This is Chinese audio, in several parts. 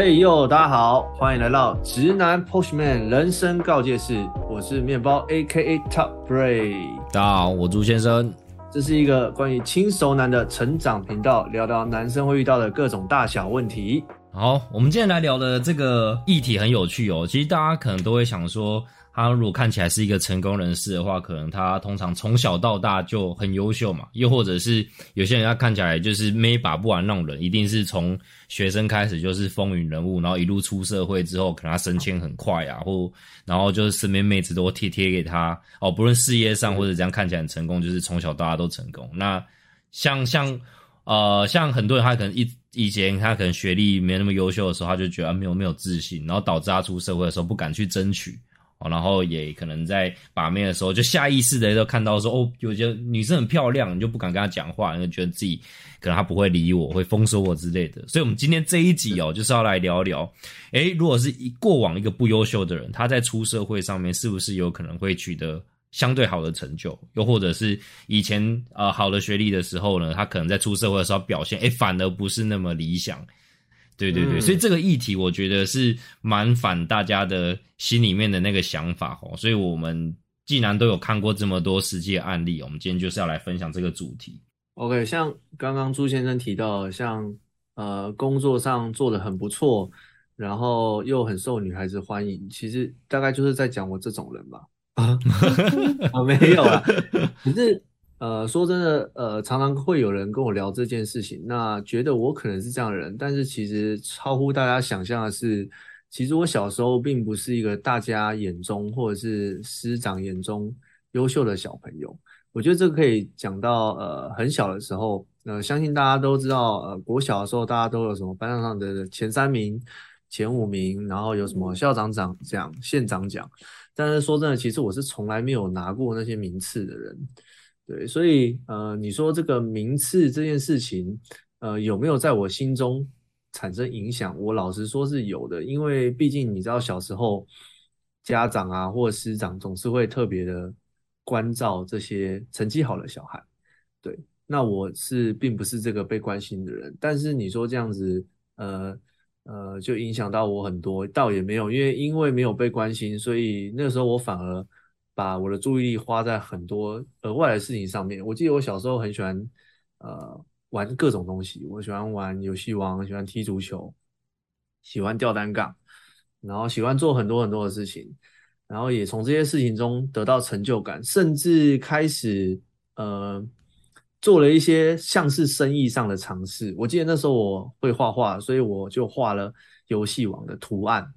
嘿呦，大家好，欢迎来到直男 Pushman 人生告诫室，我是面包 A.K.A Top Bray。大家好，我朱先生。这是一个关于轻熟男的成长频道，聊聊男生会遇到的各种大小问题。好，我们今天来聊的这个议题很有趣哦。其实大家可能都会想说。他如果看起来是一个成功人士的话，可能他通常从小到大就很优秀嘛。又或者是有些人他看起来就是没把不完那种人，一定是从学生开始就是风云人物，然后一路出社会之后，可能他升迁很快啊，或然后就是身边妹子都贴贴给他哦。不论事业上或者这样看起来很成功，就是从小到大都成功。那像像呃像很多人他可能一以前他可能学历没那么优秀的时候，他就觉得没有没有自信，然后导致他出社会的时候不敢去争取。哦，然后也可能在把妹的时候，就下意识的都看到说，哦，有些女生很漂亮，你就不敢跟她讲话，因为觉得自己可能她不会理我，会封锁我之类的。所以，我们今天这一集哦，就是要来聊聊，诶，如果是一过往一个不优秀的人，他在出社会上面是不是有可能会取得相对好的成就？又或者是以前呃好的学历的时候呢，他可能在出社会的时候表现，诶，反而不是那么理想。对对对，所以这个议题我觉得是蛮反大家的心里面的那个想法哦。所以我们既然都有看过这么多实际案例，我们今天就是要来分享这个主题。OK，像刚刚朱先生提到，像呃工作上做的很不错，然后又很受女孩子欢迎，其实大概就是在讲我这种人吧。啊，没有啊，可是。呃，说真的，呃，常常会有人跟我聊这件事情，那觉得我可能是这样的人，但是其实超乎大家想象的是，其实我小时候并不是一个大家眼中或者是师长眼中优秀的小朋友。我觉得这个可以讲到，呃，很小的时候，呃，相信大家都知道，呃，国小的时候大家都有什么班上的前三名、前五名，然后有什么校长奖、奖县长奖，但是说真的，其实我是从来没有拿过那些名次的人。对，所以呃，你说这个名次这件事情，呃，有没有在我心中产生影响？我老实说是有的，因为毕竟你知道，小时候家长啊或师长总是会特别的关照这些成绩好的小孩。对，那我是并不是这个被关心的人，但是你说这样子，呃呃，就影响到我很多，倒也没有，因为因为没有被关心，所以那个时候我反而。把我的注意力花在很多额外的事情上面。我记得我小时候很喜欢，呃，玩各种东西。我喜欢玩游戏王，喜欢踢足球，喜欢吊单杠，然后喜欢做很多很多的事情，然后也从这些事情中得到成就感，甚至开始呃做了一些像是生意上的尝试。我记得那时候我会画画，所以我就画了游戏王的图案，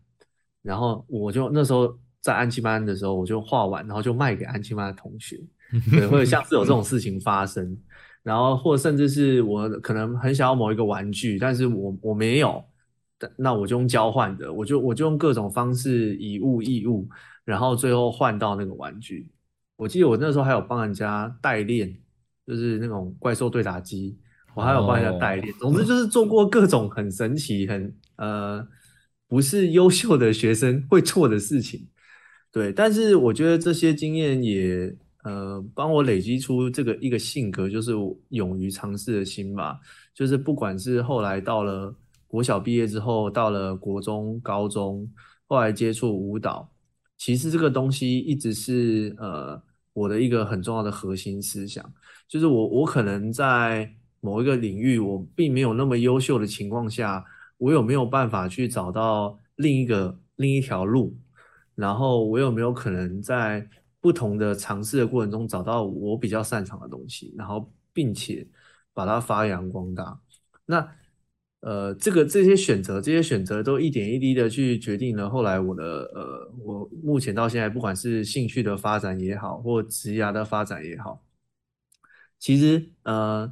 然后我就那时候。在安亲班的时候，我就画完，然后就卖给安亲班的同学，对，或者像是有这种事情发生，然后或甚至是我可能很想要某一个玩具，但是我我没有，那我就用交换的，我就我就用各种方式以物易物，然后最后换到那个玩具。我记得我那时候还有帮人家代练，就是那种怪兽对打机，我还有帮人家代练。总之就是做过各种很神奇、很呃不是优秀的学生会做的事情。对，但是我觉得这些经验也呃帮我累积出这个一个性格，就是勇于尝试的心吧。就是不管是后来到了国小毕业之后，到了国中、高中，后来接触舞蹈，其实这个东西一直是呃我的一个很重要的核心思想。就是我我可能在某一个领域我并没有那么优秀的情况下，我有没有办法去找到另一个另一条路？然后我有没有可能在不同的尝试的过程中找到我比较擅长的东西，然后并且把它发扬光大？那呃，这个这些选择，这些选择都一点一滴的去决定了后来我的呃，我目前到现在不管是兴趣的发展也好，或职业的发展也好，其实呃，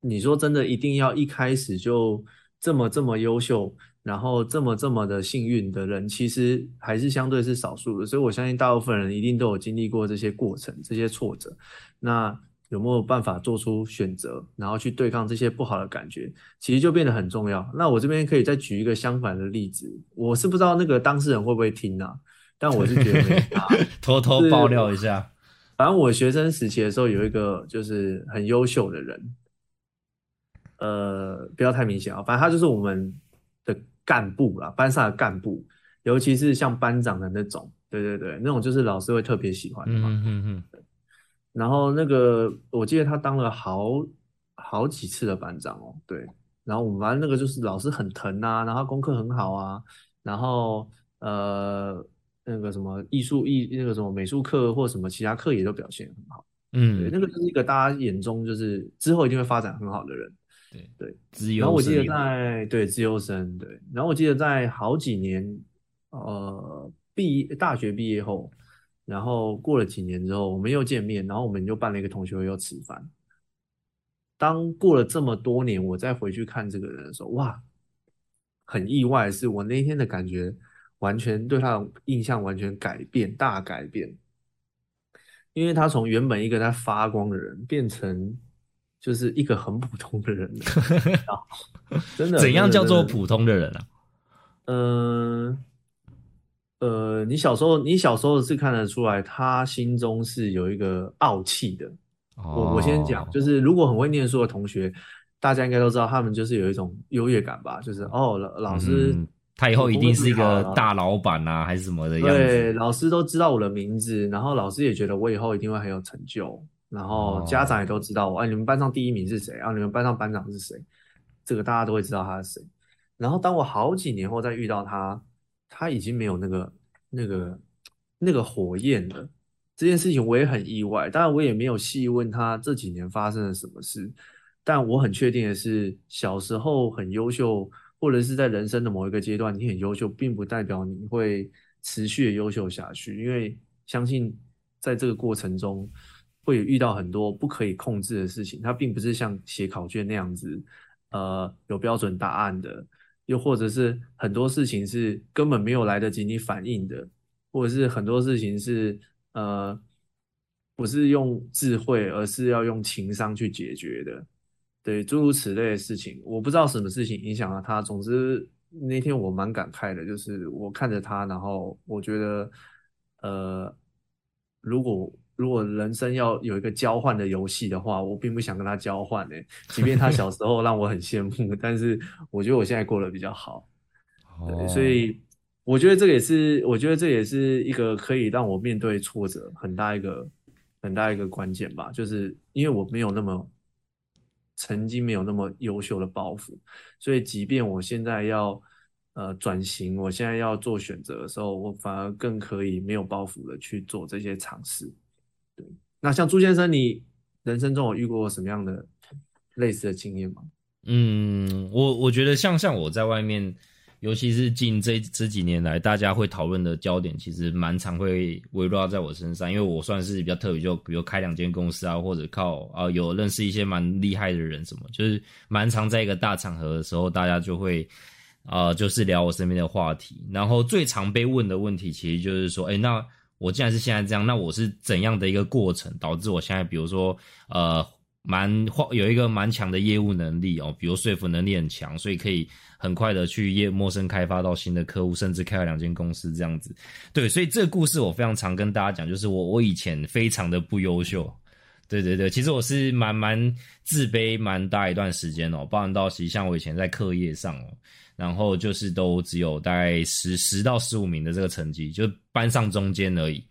你说真的一定要一开始就这么这么优秀？然后这么这么的幸运的人，其实还是相对是少数的，所以我相信大部分人一定都有经历过这些过程、这些挫折。那有没有办法做出选择，然后去对抗这些不好的感觉，其实就变得很重要。那我这边可以再举一个相反的例子，我是不知道那个当事人会不会听啊，但我是觉得 偷偷爆料一下。反正我学生时期的时候有一个就是很优秀的人，呃，不要太明显啊，反正他就是我们。的干部啦，班上的干部，尤其是像班长的那种，对对对，那种就是老师会特别喜欢的嘛。嗯嗯嗯然后那个我记得他当了好好几次的班长哦，对。然后我们班那个就是老师很疼啊，然后功课很好啊，然后呃那个什么艺术艺那个什么美术课或什么其他课也都表现很好。嗯对，嗯，那个就是一个大家眼中就是之后一定会发展很好的人。对对，资然后我记得在对自由生对，然后我记得在好几年呃毕大学毕业后，然后过了几年之后，我们又见面，然后我们就办了一个同学会又吃饭。当过了这么多年，我再回去看这个人的时候，哇，很意外的是，我那天的感觉完全对他的印象完全改变，大改变。因为他从原本一个在发光的人，变成就是一个很普通的人 真的，怎样叫做普通的人啊？嗯呃，你小时候，你小时候是看得出来，他心中是有一个傲气的。我我先讲，哦就是如果很会念书的同学，大家应该都知道，他们就是有一种优越感吧，就是哦，老老师嗯他以后一定是一个大老板啊，还是什么的样子？对，老师都知道我的名字，然后老师也觉得我以后一定会很有成就，然后家长也都知道我，哎，你们班上第一名是谁？啊，你们班上班长是谁？这个大家都会知道他是谁。然后当我好几年后再遇到他，他已经没有那个那个那个火焰了。这件事情我也很意外，当然我也没有细问他这几年发生了什么事，但我很确定的是，小时候很优秀，或者是在人生的某一个阶段你很优秀，并不代表你会持续的优秀下去，因为相信在这个过程中会遇到很多不可以控制的事情，它并不是像写考卷那样子，呃，有标准答案的，又或者是很多事情是根本没有来得及你反应的，或者是很多事情是呃，不是用智慧，而是要用情商去解决的。对，诸如此类的事情，我不知道什么事情影响了他。总之那天我蛮感慨的，就是我看着他，然后我觉得，呃，如果如果人生要有一个交换的游戏的话，我并不想跟他交换诶、即便他小时候让我很羡慕，但是我觉得我现在过得比较好。对，哦所以我觉得这个也是，我觉得这也是一个可以让我面对挫折很大一个很大一个关键吧，就是因为我没有那么曾经没有那么优秀的抱负，所以即便我现在要呃转型，我现在要做选择的时候，我反而更可以没有包袱的去做这些尝试。那像朱先生，你人生中有遇过什么样的类似的经验吗？嗯，我我觉得像像我在外面，尤其是近这这几年来，大家会讨论的焦点，其实蛮常会围绕在我身上，因为我算是比较特别，就比如开两间公司啊，或者靠啊有认识一些蛮厉害的人，什么就是蛮常在一个大场合的时候，大家就会啊、就是聊我身边的话题，然后最常被问的问题，其实就是说，哎，那我既然是现在这样，那我是怎样的一个过程导致我现在，比如说呃。蛮有一个蛮强的业务能力哦，比如说服能力很强，所以可以很快的去业陌生开发到新的客户，甚至开了两间公司这样子。对，所以这个故事我非常常跟大家讲，就是我我以前非常的不优秀，对对对，其实我是蛮蛮自卑蛮大一段时间哦，包含到其实像我以前在课业上哦，然后就是都只有大概十十到十五名的这个成绩，就班上中间而已。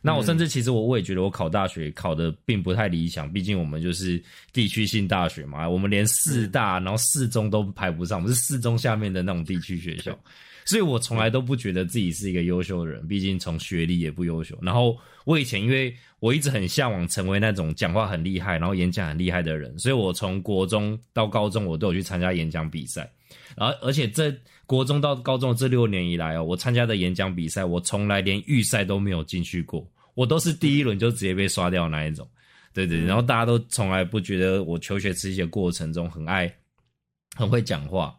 那我甚至其实我我也觉得我考大学考的并不太理想，毕竟我们就是地区性大学嘛，我们连四大然后四中都排不上，我们是四中下面的那种地区学校，所以我从来都不觉得自己是一个优秀的人，毕竟从学历也不优秀。然后我以前因为我一直很向往成为那种讲话很厉害，然后演讲很厉害的人，所以我从国中到高中我都有去参加演讲比赛，而而且这国中到高中这六年以来哦，我参加的演讲比赛，我从来连预赛都没有进去过，我都是第一轮就直接被刷掉那一种。对对，然后大家都从来不觉得我求学时期的过程中很爱、很会讲话。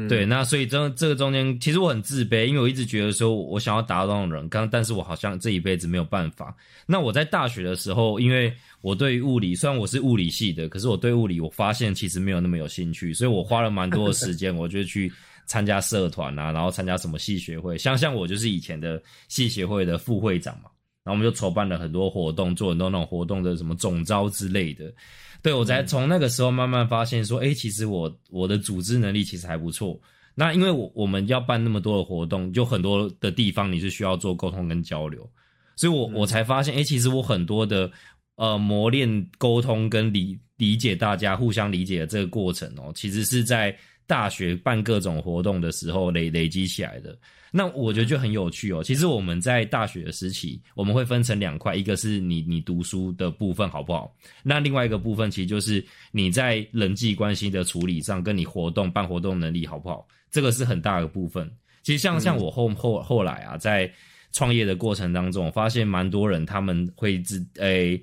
嗯对，那所以这这个中间，其实我很自卑，因为我一直觉得说我想要达到那种人，刚但是我好像这一辈子没有办法。那我在大学的时候，因为我对物理，虽然我是物理系的，可是我对物理我发现其实没有那么有兴趣，所以我花了蛮多的时间，我就去参加社团啊，然后参加什么系学会，像像我就是以前的系学会的副会长嘛，然后我们就筹办了很多活动，做很多那种活动的什么总招之类的。对我才从那个时候慢慢发现说，哎、其实我我的组织能力其实还不错，那因为我我们要办那么多的活动，就很多的地方你是需要做沟通跟交流，所以我我才发现，哎，其实我很多的呃磨练沟通跟理理解大家互相理解的这个过程哦，其实是在大学办各种活动的时候累累积起来的。那我觉得就很有趣哦。其实我们在大学的时期，我们会分成两块，一个是你你读书的部分好不好？那另外一个部分其实就是你在人际关系的处理上，跟你活动办活动能力好不好？这个是很大的部分。其实像像我后后后来啊，在创业的过程当中，我发现蛮多人他们会自诶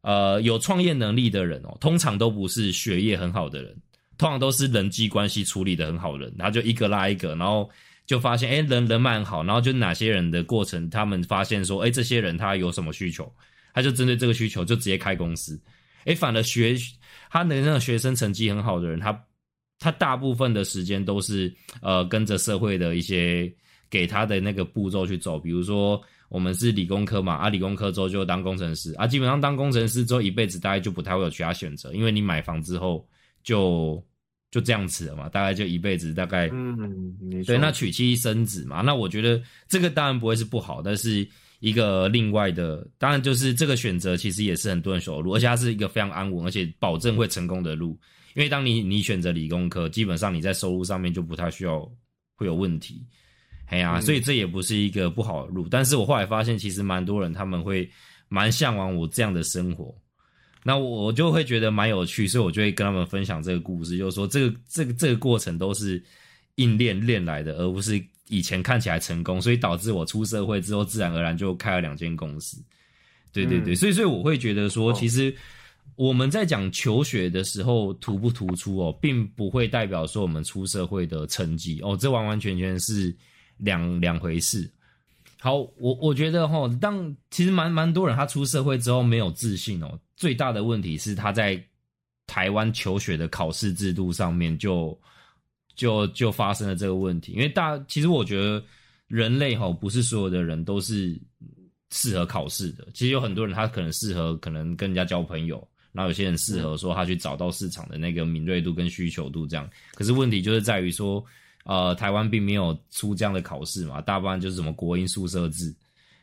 呃有创业能力的人哦，通常都不是学业很好的人，通常都是人际关系处理的很好的人，然后就一个拉一个，然后。就发现，哎，人人蛮好，然后就哪些人的过程，他们发现说，哎，这些人他有什么需求，他就针对这个需求就直接开公司。哎，反而学他的那个学生成绩很好的人，他他大部分的时间都是呃跟着社会的一些给他的那个步骤去走。比如说，我们是理工科嘛，啊，理工科之后就当工程师，啊，基本上当工程师之后一辈子大概就不太会有其他选择，因为你买房之后就。就这样子了嘛，大概就一辈子，大概嗯，对，那娶妻生子嘛，那我觉得这个当然不会是不好，但是一个另外的，当然就是这个选择其实也是很多人走的路，而且它是一个非常安稳，而且保证会成功的路。因为当你你选择理工科，基本上你在收入上面就不太需要会有问题，哎呀，所以这也不是一个不好的路。但是我后来发现，其实蛮多人他们会蛮向往我这样的生活。那我就会觉得蛮有趣，所以我就会跟他们分享这个故事，就是说这个这个这个过程都是硬练练来的，而不是以前看起来成功，所以导致我出社会之后自然而然就开了两间公司。对对对，所以所以我会觉得说，其实我们在讲求学的时候突不突出哦，并不会代表说我们出社会的成绩哦，这完完全全是两两回事。好，我我觉得哈，当其实蛮蛮多人他出社会之后没有自信哦。最大的问题是他在台湾求学的考试制度上面就就就发生了这个问题，因为大其实我觉得人类哈不是所有的人都是适合考试的，其实有很多人他可能适合可能跟人家交朋友，然后有些人适合说他去找到市场的那个敏锐度跟需求度这样，可是问题就是在于说呃台湾并没有出这样的考试嘛，大部分就是什么国英宿舍制。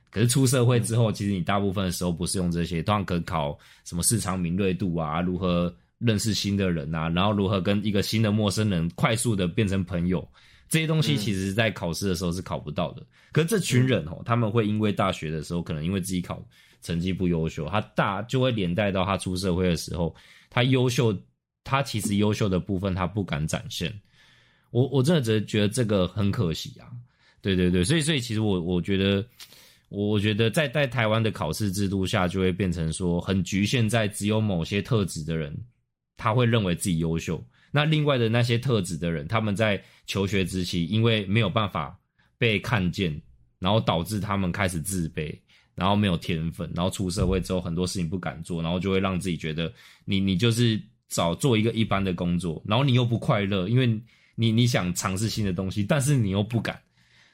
可是出社会之后，其实你大部分的时候不是用这些，通常可考什么市场敏锐度啊，如何认识新的人啊，然后如何跟一个新的陌生人快速的变成朋友，这些东西其实在考试的时候是考不到的。可是这群人哦，他们会因为大学的时候可能因为自己考成绩不优秀，他大就会连带到他出社会的时候，他优秀，他其实优秀的部分他不敢展现。我我真的觉得觉得这个很可惜啊，对对对，所以所以其实我我觉得。我觉得在在台湾的考试制度下，就会变成说很局限在只有某些特质的人，他会认为自己优秀。那另外的那些特质的人，他们在求学之期，因为没有办法被看见，然后导致他们开始自卑，然后没有天分，然后出社会之后很多事情不敢做，然后就会让自己觉得你你就是找做一个一般的工作，然后你又不快乐，因为你你想尝试新的东西，但是你又不敢。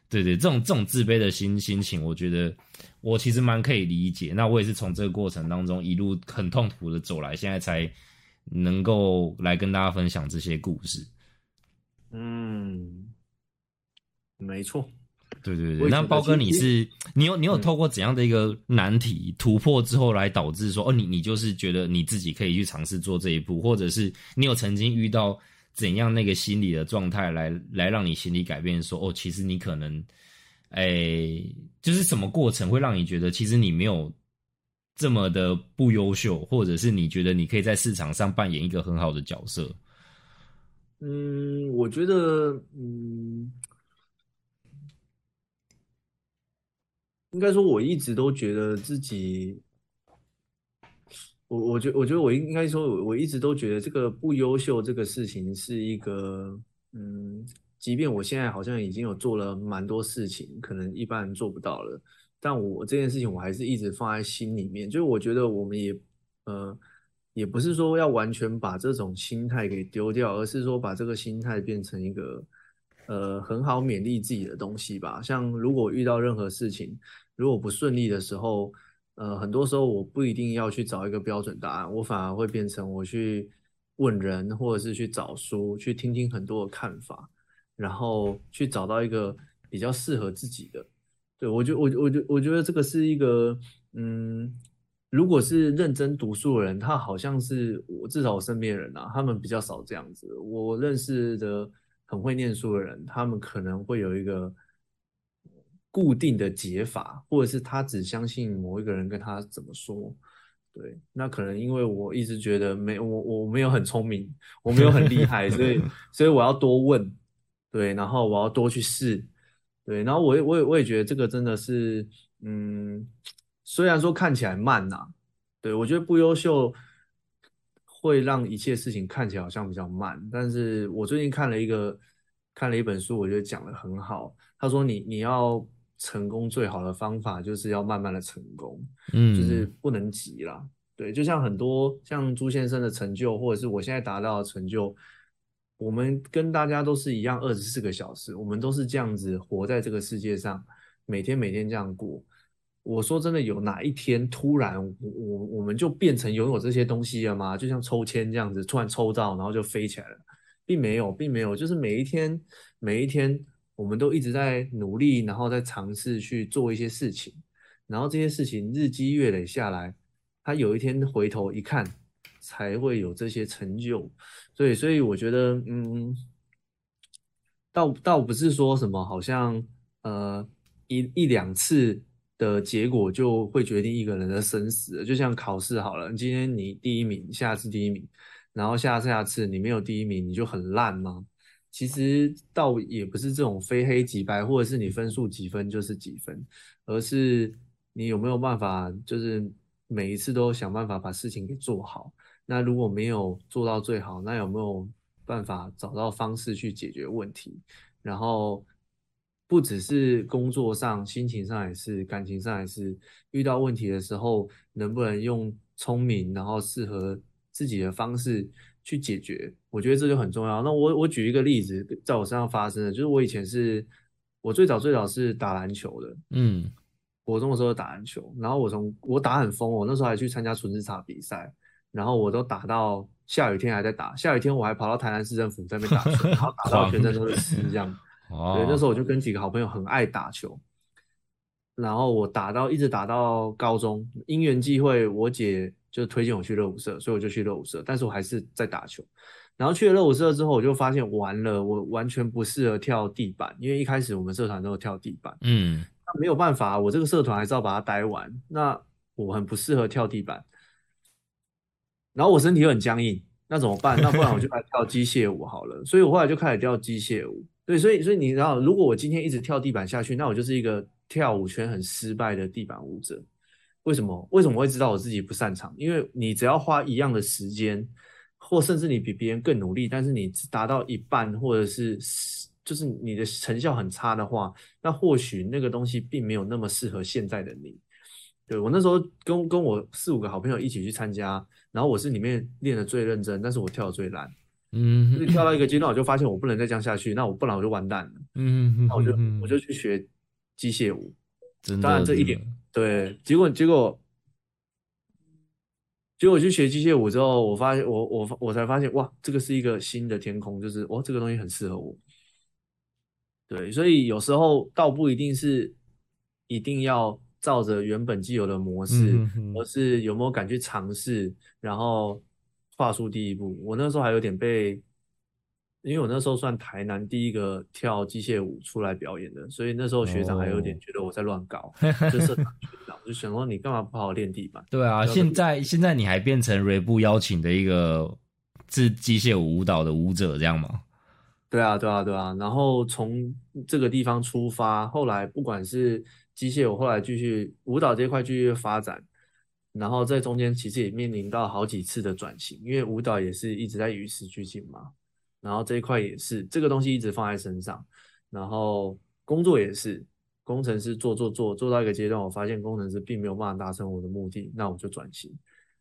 对对，这种这种自卑的心心情，我觉得我其实蛮可以理解。那我也是从这个过程当中一路很痛苦的走来，现在才能够来跟大家分享这些故事。嗯，没错。对对对，那包哥，你是你有你有透过怎样的一个难题突破之后，来导致说哦，你你就是觉得你自己可以去尝试做这一步，或者是你有曾经遇到？怎样那个心理的状态来来让你心理改变？说哦，其实你可能，哎，就是什么过程会让你觉得其实你没有这么的不优秀，或者是你觉得你可以在市场上扮演一个很好的角色？嗯，我觉得，嗯，应该说我一直都觉得自己。我我觉我觉得我应该说，我一直都觉得这个不优秀这个事情是一个，嗯，即便我现在好像已经有做了蛮多事情，可能一般人做不到了，但我这件事情我还是一直放在心里面。就是我觉得我们也，呃，也不是说要完全把这种心态给丢掉，而是说把这个心态变成一个，呃，很好勉励自己的东西吧。像如果遇到任何事情，如果不顺利的时候。呃，很多时候我不一定要去找一个标准答案，我反而会变成我去问人，或者是去找书，去听听很多的看法，然后去找到一个比较适合自己的。对我觉我我觉我觉得这个是一个，嗯，如果是认真读书的人，他好像是我至少我身边人啊，他们比较少这样子。我认识的很会念书的人，他们可能会有一个固定的解法，或者是他只相信某一个人跟他怎么说。对，那可能因为我一直觉得没我我没有很聪明，我没有很厉害，所以 所以我要多问，对，然后我要多去试。对，然后我也我也我也觉得这个真的是，嗯，虽然说看起来慢呐，对我觉得不优秀会让一切事情看起来好像比较慢，但是我最近看了一个看了一本书，我觉得讲的很好。他说你你要成功最好的方法就是要慢慢的成功，嗯，就是不能急啦。对，就像很多像朱先生的成就，或者是我现在达到的成就。我们跟大家都是一样，二十四个小时，我们都是这样子活在这个世界上，每天每天这样过。我说真的，有哪一天突然我我们就变成拥有这些东西了吗？就像抽签这样子，突然抽到，然后就飞起来了，并没有，并没有，就是每一天每一天，我们都一直在努力，然后在尝试去做一些事情，然后这些事情日积月累下来，他有一天回头一看。才会有这些成就，所以，所以我觉得，嗯，倒倒不是说什么，好像，呃，一一两次的结果就会决定一个人的生死。就像考试好了，今天你第一名，下次第一名，然后下下次你没有第一名，你就很烂吗？其实倒也不是这种非黑即白，或者是你分数几分就是几分，而是你有没有办法，就是每一次都想办法把事情给做好。那如果没有做到最好，那有没有办法找到方式去解决问题？然后不只是工作上、心情上，也是感情上，也是遇到问题的时候，能不能用聪明，然后适合自己的方式去解决？我觉得这就很重要。那我我举一个例子，在我身上发生的，就是我以前是，我最早最早是打篮球的，嗯，国中的时候打篮球，然后我从我打很疯，我那时候还去参加纯子茶比赛。然后我都打到下雨天还在打，下雨天我还跑到台南市政府在那边打球，然后打到全身都是 湿这样。对，那时候我就跟几个好朋友很爱打球，然后我打到一直打到高中，因缘际会，我姐就推荐我去热舞社，所以我就去热舞社，但是我还是在打球。然后去了热舞社之后，我就发现完了，我完全不适合跳地板，因为一开始我们社团都有跳地板，嗯，那没有办法，我这个社团还是要把它待完，那我很不适合跳地板。然后我身体又很僵硬，那怎么办？那不然我就来跳机械舞好了。所以我后来就开始跳机械舞。对，所以所以你知道，如果我今天一直跳地板下去，那我就是一个跳舞圈很失败的地板舞者。为什么？为什么会知道我自己不擅长？因为你只要花一样的时间，或甚至你比别人更努力，但是你达到一半，或者是就是你的成效很差的话，那或许那个东西并没有那么适合现在的你。对我那时候跟跟我四五个好朋友一起去参加。然后我是里面练的最认真，但是我跳的最烂。嗯，跳到一个阶段，我就发现我不能再这样下去，那我不然我就完蛋了。嗯，那我就我就去学机械舞。当然这一点对，结果结果结果去学机械舞之后，我发现我我我才发现哇，这个是一个新的天空，就是哇这个东西很适合我。对，所以有时候倒不一定是一定要。照着原本既有的模式，而是有没有敢去尝试，然后跨出第一步。我那时候还有点被，因为我那时候算台南第一个跳机械舞出来表演的，所以那时候学长还有点觉得我在乱搞，就社长学长就想说你干嘛不好好练地板？对啊，现在现在你还变成瑞布邀请的一个是机械舞舞蹈的舞者这样吗？对啊，对啊，对啊。然后从这个地方出发，后来不管是机械，舞后来继续舞蹈这一块继续发展，然后在中间其实也面临到好几次的转型，因为舞蹈也是一直在与时俱进嘛。然后这一块也是这个东西一直放在身上，然后工作也是工程师做做做做到一个阶段，我发现工程师并没有办法达成我的目的，那我就转型。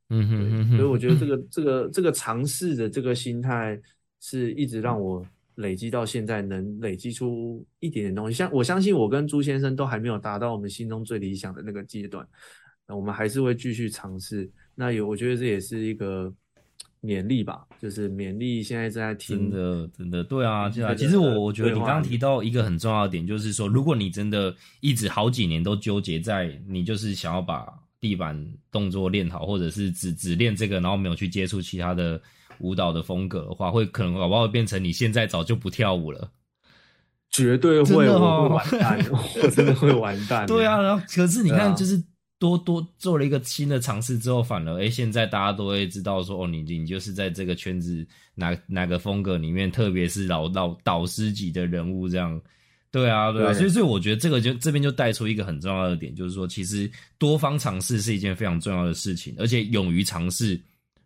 嗯哼哼。所以我觉得这个这个这个尝试的这个心态是一直让我。累积到现在能累积出一点点东西，像我相信我跟朱先生都还没有达到我们心中最理想的那个阶段，那我们还是会继续尝试。那有，我觉得这也是一个勉励吧，就是勉励现在正在听真的，真的，对啊，对啊。其实我我觉得你刚刚提到一个很重要的点，就是说，如果你真的一直好几年都纠结在你就是想要把地板动作练好，或者是只只练这个，然后没有去接触其他的舞蹈的风格的话，会可能搞不好会变成你现在早就不跳舞了。绝对会，哦我会完蛋，我真的会完蛋。对啊，，然后可是你看，就是多多做了一个新的尝试之后，反而哎、诶现在大家都会知道说，哦，你你就是在这个圈子哪哪个风格里面，特别是老老导师级的人物这样。对啊，对啊，对所以所以我觉得这个就这边就带出一个很重要的点，就是说，其实多方尝试是一件非常重要的事情，而且勇于尝试，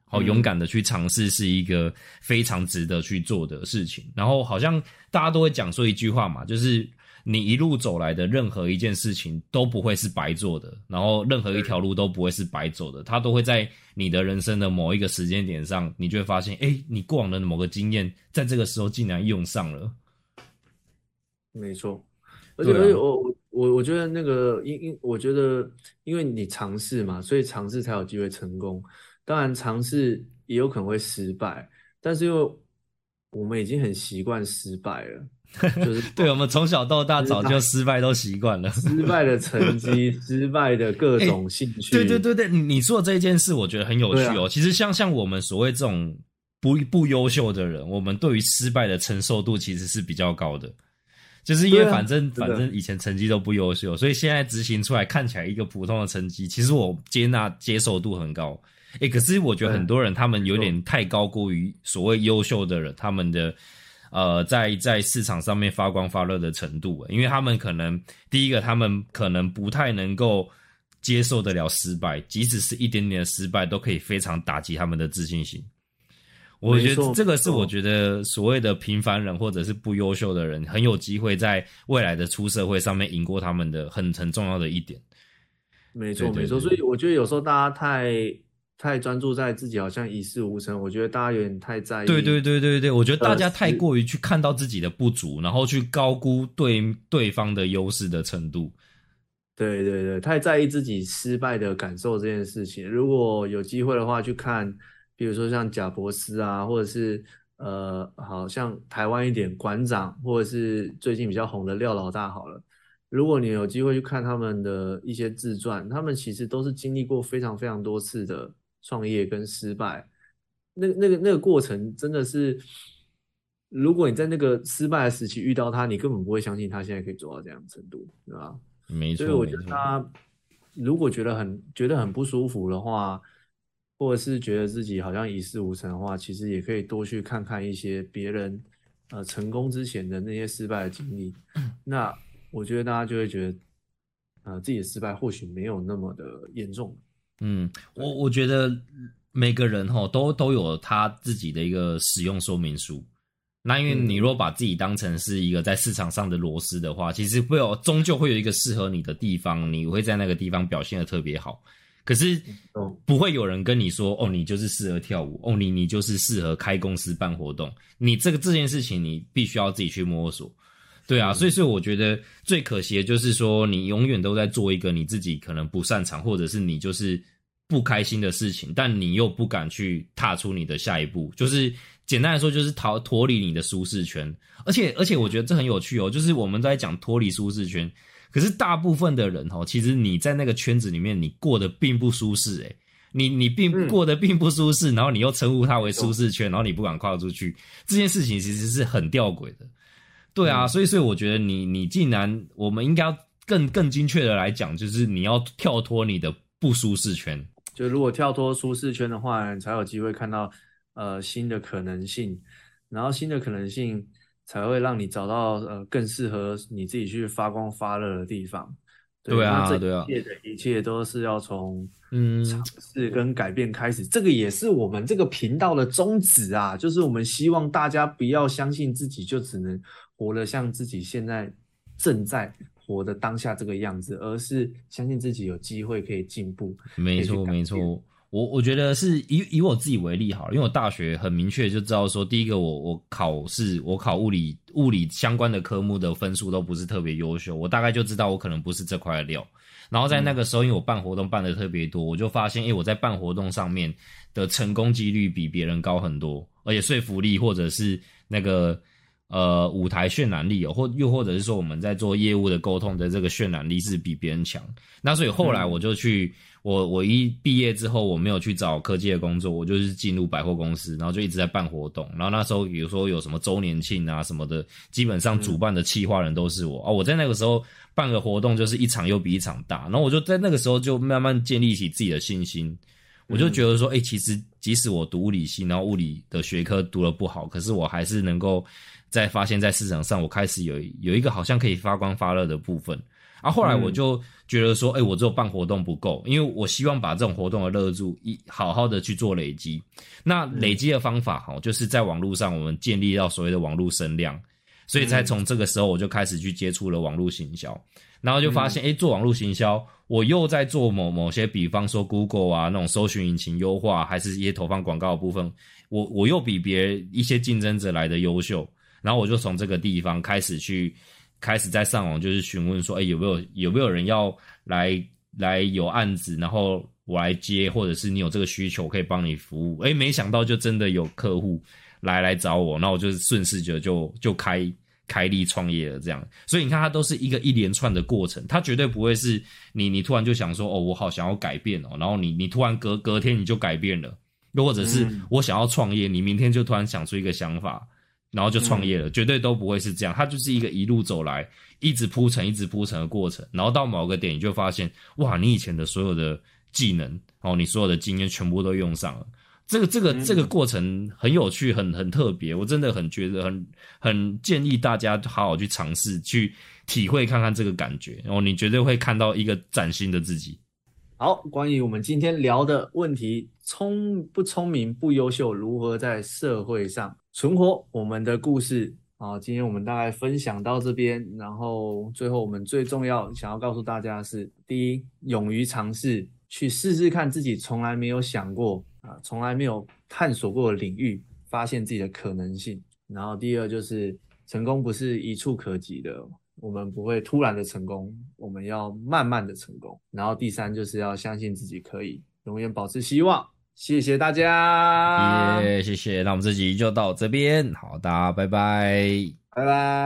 好、嗯勇敢的去尝试是一个非常值得去做的事情。然后好像大家都会讲说一句话嘛，就是你一路走来的任何一件事情都不会是白做的，然后任何一条路都不会是白走的，它都会在你的人生的某一个时间点上，你就会发现，哎，你过往的某个经验，在这个时候竟然用上了。没错。而且而且我我我我觉得那个因因我觉得因为你尝试嘛，所以尝试才有机会成功。当然尝试也有可能会失败，但是因为我们已经很习惯失败了，就是 对，我们从小到大早就失败都习惯了。失败的成绩、失败的各种兴趣。对对对对，你你说的这件事，我觉得很有趣哦。啊其实像像我们所谓这种不不优秀的人，我们对于失败的承受度其实是比较高的。就是因为反正、反正以前成绩都不优秀，所以现在执行出来看起来一个普通的成绩，其实我接纳接受度很高。诶，可是我觉得很多人他们有点太高估于所谓优秀的人，他们的呃在在市场上面发光发热的程度，因为他们可能第一个他们可能不太能够接受得了失败，即使是一点点的失败，都可以非常打击他们的自信心。我觉得这个是我觉得所谓的平凡人或者是不优秀的人，很有机会在未来的出社会上面赢过他们的很很重要的一点。没错没错。所以我觉得有时候大家太太专注在自己好像一事无成，我觉得大家有点太在意。对对对对对，我觉得大家太过于去看到自己的不足，然后去高估对对方的优势的程度。对对对，太在意自己失败的感受这件事情。如果有机会的话，去看，比如说像贾博斯啊，或者是呃，好像台湾一点馆长，或者是最近比较红的廖老大，好了。如果你有机会去看他们的一些自传，他们其实都是经历过非常非常多次的创业跟失败。那那个那个过程真的是，如果你在那个失败的时期遇到他，你根本不会相信他现在可以做到这样的程度，对吧？没错，所以我觉。得他如果觉得很觉得很不舒服的话，或者是觉得自己好像一事无成的话，其实也可以多去看看一些别人呃成功之前的那些失败的经历。那我觉得大家就会觉得，呃，自己的失败或许没有那么的严重。嗯，我我觉得每个人哈都都有他自己的一个使用说明书。那因为嗯你如果把自己当成是一个在市场上的螺丝的话，其实会有终究会有一个适合你的地方，你会在那个地方表现的特别好。可是哦不会有人跟你说哦，你就是适合跳舞，哦，你你就是适合开公司办活动。你这个这件事情，你必须要自己去摸索。对啊，所以所以我觉得最可惜的就是说，你永远都在做一个你自己可能不擅长，或者是你就是不开心的事情，但你又不敢去踏出你的下一步。就是简单来说，就是逃脱离你的舒适圈。而且而且，我觉得这很有趣哦，就是我们在讲脱离舒适圈，可是大部分的人哦，其实你在那个圈子里面，你过得并不舒适诶。你你并嗯过得并不舒适，然后你又称呼它为舒适圈，然后你不敢跨出去，这件事情其实是很吊诡的。对啊，嗯。所以所以我觉得你你既然我们应该要更更精确的来讲，就是你要跳脱你的不舒适圈。就如果跳脱舒适圈的话，你才有机会看到呃新的可能性，然后新的可能性才会让你找到呃更适合你自己去发光发热的地方。对啊对啊。一切的一切都是要从嗯，尝试跟改变开始，这个也是我们这个频道的宗旨啊，就是我们希望大家不要相信自己就只能活得像自己现在正在活的当下这个样子，而是相信自己有机会可以进步。没错没错。我我觉得是以以我自己为例好了，因为我大学很明确就知道说，第一个我我考试我考物理物理相关的科目的分数都不是特别优秀，我大概就知道我可能不是这块料。然后在那个时候，因为我办活动办的特别多，我就发现，哎，我在办活动上面的成功几率比别人高很多，而且说服力或者是那个呃舞台渲染力哦，或又或者是说我们在做业务的沟通的这个渲染力是比别人强。那所以后来我就去。我我一毕业之后，我没有去找科技的工作，我就是进入百货公司，然后就一直在办活动。然后那时候，比如说有什么周年庆啊什么的，基本上主办的企划人都是我啊。我在那个时候办个活动，就是一场又比一场大。然后我就在那个时候就慢慢建立起自己的信心。我就觉得说，哎，其实即使我读物理系，然后物理的学科读的不好，可是我还是能够在发现，在市场上我开始有有一个好像可以发光发热的部分。啊后后来我就觉得说，哎，我只有办活动不够，因为我希望把这种活动的热度一好好的去做累积。那累积的方法哈，就是在网络上我们建立到所谓的网络声量，所以才从这个时候我就开始去接触了网络行销，然后就发现，哎，做网络行销，我又在做某某些，比方说 Google 啊那种搜寻引擎优化，还是一些投放广告的部分，我我又比别一些竞争者来的优秀，然后我就从这个地方开始去。开始在上网就是询问说，哎，有没有有没有人要来来有案子，然后我来接，或者是你有这个需求可以帮你服务。哎，没想到就真的有客户来来找我，那我就顺势就就就开开立创业了这样。所以你看，它都是一个一连串的过程，它绝对不会是你你突然就想说，哦，我好想要改变哦，然后你你突然隔隔天你就改变了，又或者是我想要创业，你明天就突然想出一个想法。然后就创业了，绝对都不会是这样。它就是一个一路走来，一直铺陈、一直铺陈的过程。然后到某个点，你就发现，哇，你以前的所有的技能，哦，你所有的经验全部都用上了。这个、这个、这个过程很有趣，很很特别。我真的很觉得，很很建议大家好好去尝试，去体会看看这个感觉。然后你绝对会看到一个崭新的自己。好，关于我们今天聊的问题，聪不聪明、不优秀，如何在社会上？存活我们的故事啊！今天我们大概分享到这边，然后最后我们最重要想要告诉大家的是：第一，勇于尝试，去试试看自己从来没有想过啊，从来没有探索过的领域，发现自己的可能性。然后第二就是成功不是一触可及的，我们不会突然的成功，我们要慢慢的成功。然后第三就是要相信自己可以，永远保持希望。谢谢大家，耶，谢谢。那我们这集就到这边，好，大家拜拜，拜拜。